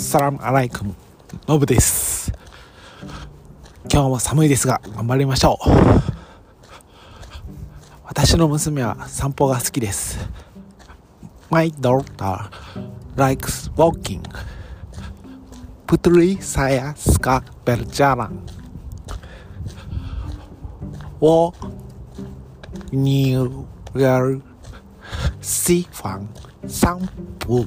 サラムアライクム。ノブです。今日も寒いですが頑張りましょう。私の娘は散歩が好きです。My daughter likes walking. プトリサヤスカベルジャラン。Wo near シファン散歩